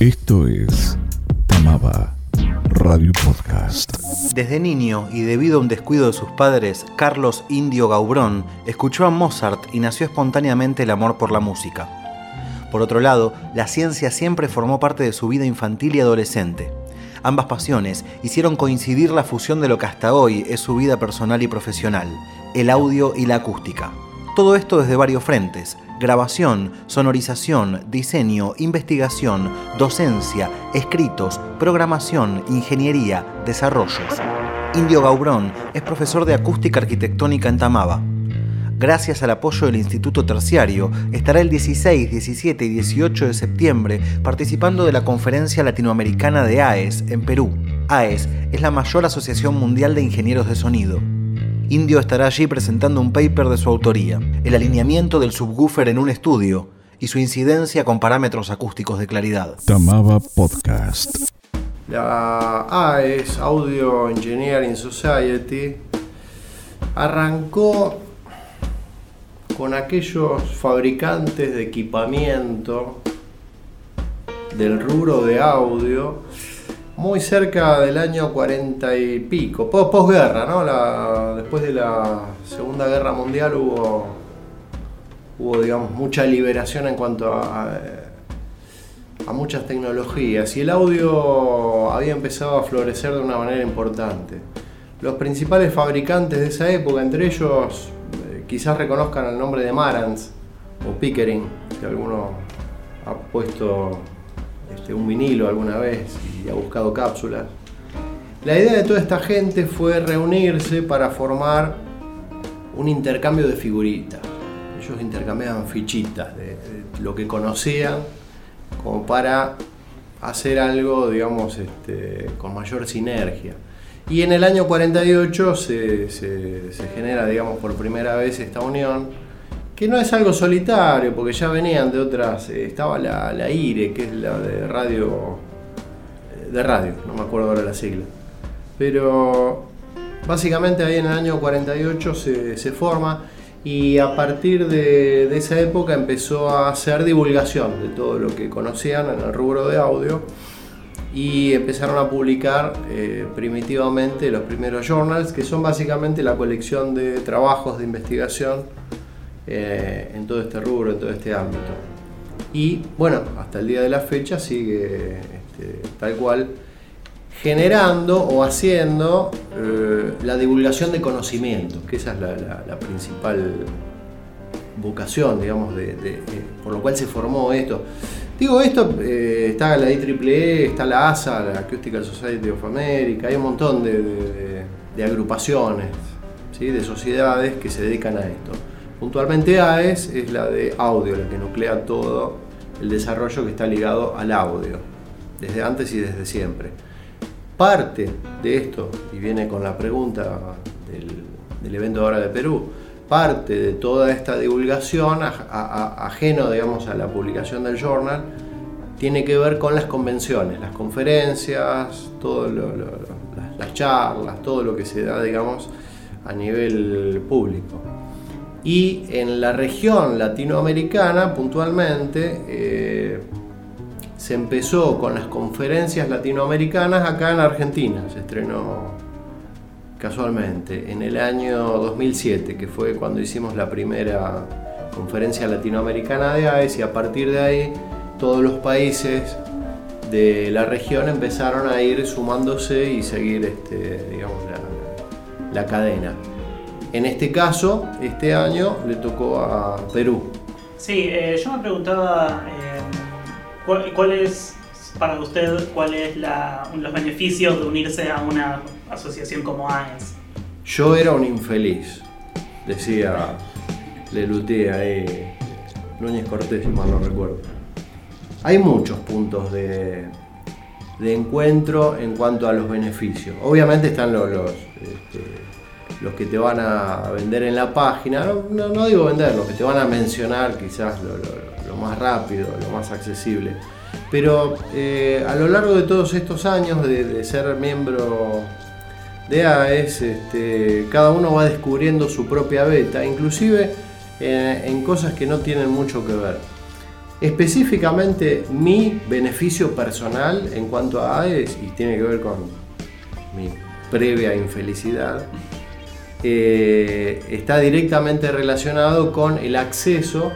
Esto es Tamaba Radio Podcast. Desde niño y debido a un descuido de sus padres, Carlos Indio Gaubrón escuchó a Mozart y nació espontáneamente el amor por la música. Por otro lado, la ciencia siempre formó parte de su vida infantil y adolescente. Ambas pasiones hicieron coincidir la fusión de lo que hasta hoy es su vida personal y profesional, el audio y la acústica. Todo esto desde varios frentes, grabación, sonorización, diseño, investigación, docencia, escritos, programación, ingeniería, desarrollos. Indio Gaubrón es profesor de acústica arquitectónica en Tamaba. Gracias al apoyo del Instituto Terciario, estará el 16, 17 y 18 de septiembre participando de la Conferencia Latinoamericana de AES en Perú. AES es la mayor asociación mundial de ingenieros de sonido. Indio estará allí presentando un paper de su autoría, el alineamiento del subwoofer en un estudio y su incidencia con parámetros acústicos de claridad. Tamaba Podcast. La AES, Audio Engineering Society, arrancó con aquellos fabricantes de equipamiento del rubro de audio muy cerca del año 40 y pico, posguerra, ¿no? después de la Segunda Guerra Mundial hubo, hubo digamos, mucha liberación en cuanto a, a muchas tecnologías y el audio había empezado a florecer de una manera importante. Los principales fabricantes de esa época, entre ellos eh, quizás reconozcan el nombre de Marantz o Pickering, que alguno ha puesto este, un vinilo alguna vez y ha buscado cápsulas. La idea de toda esta gente fue reunirse para formar un intercambio de figuritas. Ellos intercambiaban fichitas de, lo que conocían como para hacer algo, digamos, este, con mayor sinergia. Y en el año 48 se, se, se genera, digamos, por primera vez esta unión que no es algo solitario, porque ya venían de otras, eh, estaba la, la, IRE, que es la de radio, eh, de radio, no me acuerdo ahora la sigla, pero básicamente ahí en el año 48 se, se forma y a partir de, esa época empezó a hacer divulgación de todo lo que conocían en el rubro de audio y empezaron a publicar eh, primitivamente los primeros journals, que son básicamente la colección de trabajos de investigación eh, en todo este rubro, en todo este ámbito. Y bueno, hasta el día de la fecha sigue este, tal cual generando o haciendo eh, la divulgación de conocimientos, que esa es la, principal vocación, digamos, de, por lo cual se formó esto. Digo esto, eh, está la IEEE, está la ASA, la Acoustical Society of America, hay un montón de, agrupaciones, ¿sí? de sociedades que se dedican a esto. Puntualmente AES es la de audio, la que nuclea todo el desarrollo que está ligado al audio, desde antes y desde siempre. Parte de esto, y viene con la pregunta del, evento ahora de Perú, parte de toda esta divulgación, ajeno digamos, a la publicación del journal, tiene que ver con las convenciones, las conferencias, todo las charlas, todo lo que se da digamos, a nivel público. Y en la región latinoamericana, puntualmente, eh, se empezó con las conferencias latinoamericanas acá en Argentina. Se estrenó casualmente en el año 2007, que fue cuando hicimos la primera conferencia latinoamericana de AES y a partir de ahí todos los países de la región empezaron a ir sumándose y seguir este, digamos, la cadena. En este caso, este año le tocó a Perú. Sí, eh, yo me preguntaba eh, ¿cuál, es para usted cuál es los beneficios de unirse a una asociación como AES. Yo era un infeliz, decía Leluté ahí, Núñez Cortés, si mal no recuerdo. Hay muchos puntos de, encuentro en cuanto a los beneficios. Obviamente están los, este, los que te van a vender en la página, no, digo vender, los que te van a mencionar quizás lo, más rápido, lo más accesible. Pero eh, a lo largo de todos estos años de, ser miembro de AES, este, cada uno va descubriendo su propia beta, inclusive eh, en cosas que no tienen mucho que ver. Específicamente mi beneficio personal en cuanto a AES, y tiene que ver con mi previa infelicidad, eh, está directamente relacionado con el acceso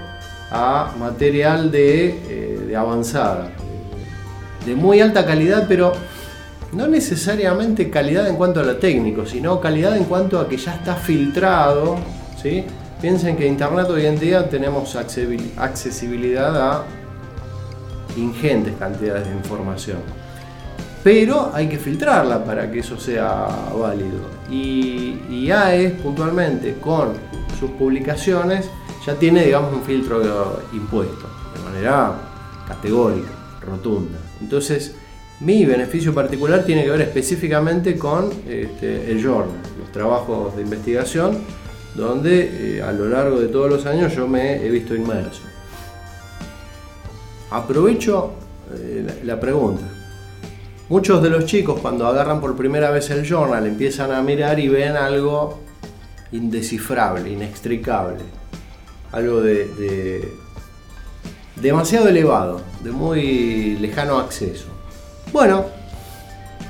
a material de, eh, de avanzada, de muy alta calidad, pero no necesariamente calidad en cuanto a lo técnico, sino calidad en cuanto a que ya está filtrado. Piensen que Internet hoy en día tenemos accesibilidad a ingentes cantidades de información. Pero hay que filtrarla para que eso sea válido. Y, y AES puntualmente con sus publicaciones ya tiene digamos un filtro impuesto de manera categórica, rotunda. Entonces, mi beneficio particular tiene que ver específicamente con este, el journal, los trabajos de investigación, donde eh, a lo largo de todos los años yo me he visto inmerso. Aprovecho eh, la pregunta. Muchos de los chicos cuando agarran por primera vez el journal empiezan a mirar y ven algo indescifrable, inextricable, algo de demasiado elevado, de muy lejano acceso. Bueno,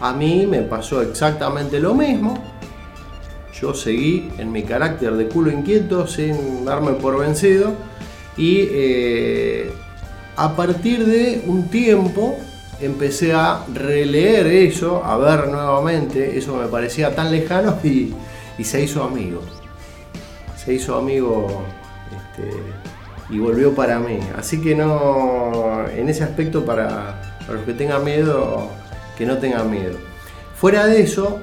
a mí me pasó exactamente lo mismo. Yo seguí en mi carácter de culo inquieto sin darme por vencido y eh, a partir de un tiempo empecé a releer eso, a ver nuevamente, eso me parecía tan lejano y, se hizo amigo. Se hizo amigo este, y volvió para mí. Así que no, en ese aspecto para, para los que tengan miedo, que no tengan miedo. Fuera de eso,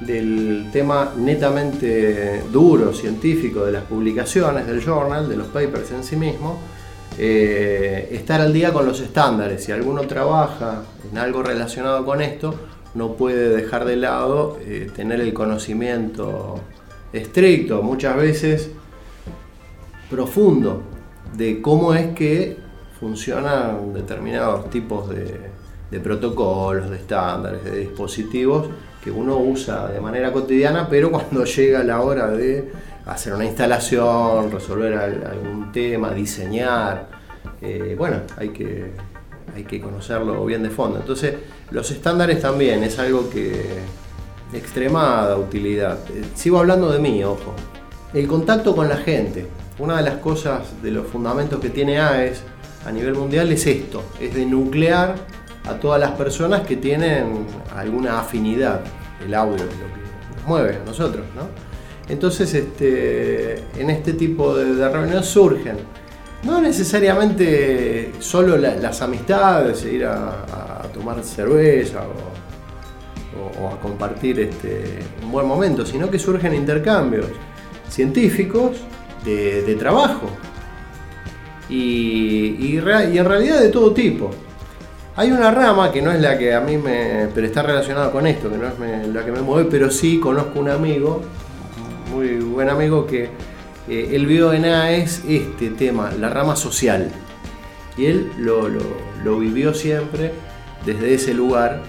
del tema netamente duro, científico, de las publicaciones, del journal, de los papers en sí mismo, eh, estar al día con los estándares. Si alguno trabaja en algo relacionado con esto, no puede dejar de lado eh, tener el conocimiento estricto, muchas veces profundo, de cómo es que funcionan determinados tipos de, protocolos, de estándares, de dispositivos que uno usa de manera cotidiana, pero cuando llega la hora de hacer una instalación, resolver algún tema, diseñar, eh, bueno, hay que, hay que conocerlo bien de fondo. Entonces, los estándares también es algo que de extremada utilidad. Eh, sigo hablando de mí, ojo. El contacto con la gente. Una de las cosas de los fundamentos que tiene AES a nivel mundial es esto, es de nuclear a todas las personas que tienen alguna afinidad. El audio es lo que nos mueve a nosotros, ¿no? Entonces, este, en este tipo de, reuniones surgen, no necesariamente solo las amistades, ir a, tomar cerveza o, a compartir este, un buen momento, sino que surgen intercambios científicos de trabajo, y, en realidad de todo tipo. Hay una rama que no es la que a mí me. pero está relacionada con esto, que no es la que me mueve, pero sí conozco un amigo, muy buen amigo, que eh, él vio en AES este tema, la rama social. Y él lo, vivió siempre desde ese lugar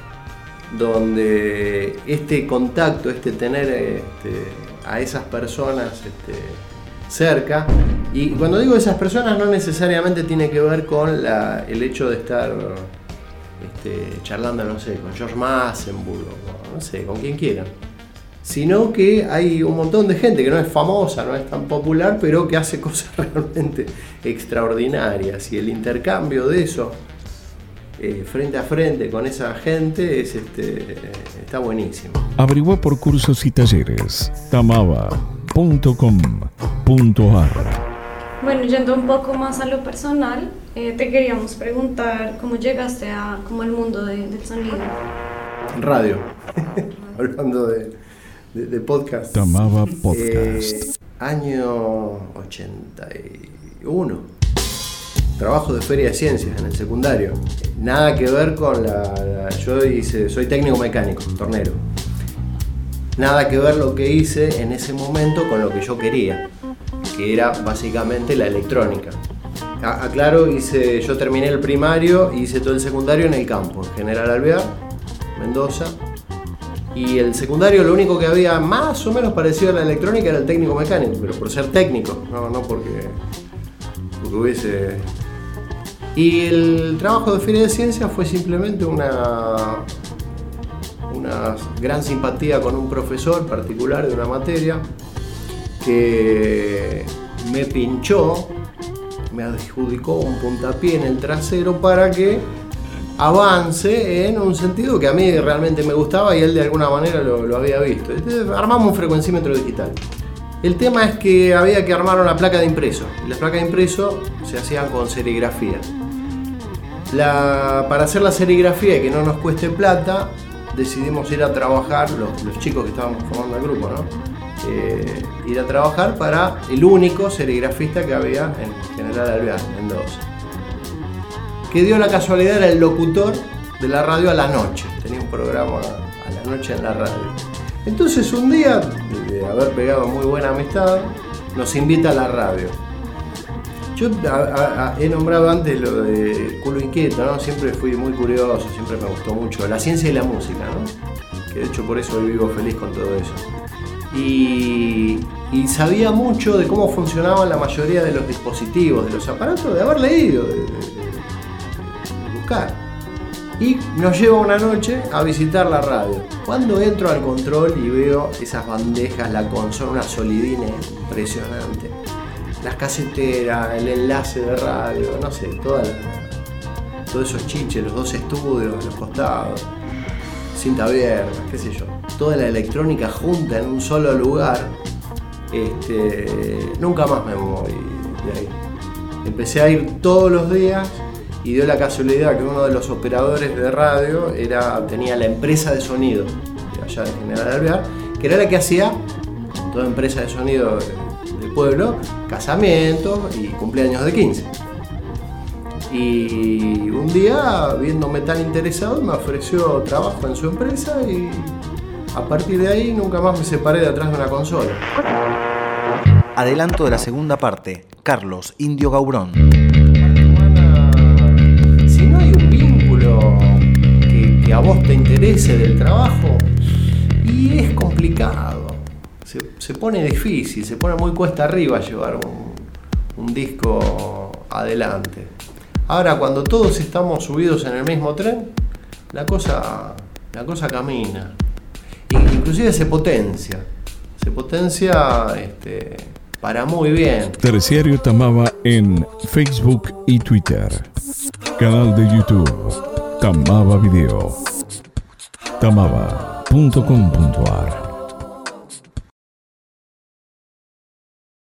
donde este contacto, este tener este, a esas personas este, cerca. Y cuando digo esas personas no necesariamente tiene que ver con el hecho de estar este, charlando, no sé, con George Massenburg, no sé, con quien quieran. Sino que hay un montón de gente que no es famosa, no es tan popular, pero que hace cosas realmente extraordinarias. Y el intercambio de eso eh, frente a frente con esa gente es, este, está buenísimo. Averigua por cursos y talleres. Tamaba bueno, yendo un poco más a lo personal, eh, te queríamos preguntar cómo llegaste a como al mundo del sonido. Radio, hablando de, de, podcast. Tamaba Podcast. Eh, año 81. Trabajo de feria de ciencias en el secundario. Nada que ver con la. yo hice, soy técnico mecánico, tornero nada que ver lo que hice en ese momento con lo que yo quería, que era básicamente la electrónica. Aclaro, hice, yo terminé el primario y hice todo el secundario en el campo, en General Alvear, Mendoza. Y el secundario lo único que había más o menos parecido a la electrónica era el técnico mecánico, pero por ser técnico, no, no porque, porque hubiese Y el trabajo de Feria de Ciencias fue simplemente una, una gran simpatía con un profesor particular de una materia que me pinchó, me adjudicó un puntapié en el trasero para que avance en un sentido que a mí realmente me gustaba y él de alguna manera lo, había visto. armamos un frecuencímetro digital. El tema es que había que armar una placa de impreso. Y las placas de impreso se hacían con serigrafía. para hacer la serigrafía y que no nos cueste plata, decidimos ir a trabajar, los, chicos que estábamos formando el grupo, ¿no? Eh, ir a trabajar para el único serigrafista que había en General Alvear, Mendoza que dio la casualidad era el locutor de la radio a la noche. Tenía un programa a la noche en la radio. Entonces un día, de haber pegado muy buena amistad, nos invita a la radio. Yo he nombrado antes lo de culo inquieto, ¿no? Siempre fui muy curioso, siempre me gustó mucho la ciencia y la música, ¿no? Que de hecho por eso hoy vivo feliz con todo eso. Y, sabía mucho de cómo funcionaban la mayoría de los dispositivos, de los aparatos, de haber leído, y nos lleva una noche a visitar la radio. Cuando entro al control y veo esas bandejas, la consola, una solidine impresionante. Las caseteras, el enlace de radio, no sé, toda todos esos chiches, los dos estudios, los costados, cinta abierta, qué sé yo. Toda la electrónica junta en un solo lugar. Este, nunca más me voy de ahí. Empecé a ir todos los días y dio la casualidad que uno de los operadores de radio era, tenía la empresa de sonido de allá de General Alvear, que era la que hacía, toda empresa de sonido del pueblo, casamientos y cumpleaños de 15. Y un día, viéndome tan interesado, me ofreció trabajo en su empresa y a partir de ahí nunca más me separé de atrás de una consola. Adelanto de la segunda parte, Carlos Indio Gaurón. A vos te interese del trabajo y es complicado. Se, pone difícil, se pone muy cuesta arriba llevar un, disco adelante. Ahora, cuando todos estamos subidos en el mismo tren, la cosa, la cosa camina. Inclusive se potencia. Se potencia este, para muy bien. Terciario Tamaba en Facebook y Twitter. Canal de YouTube. Tamaba Video. Tamaba.com.ar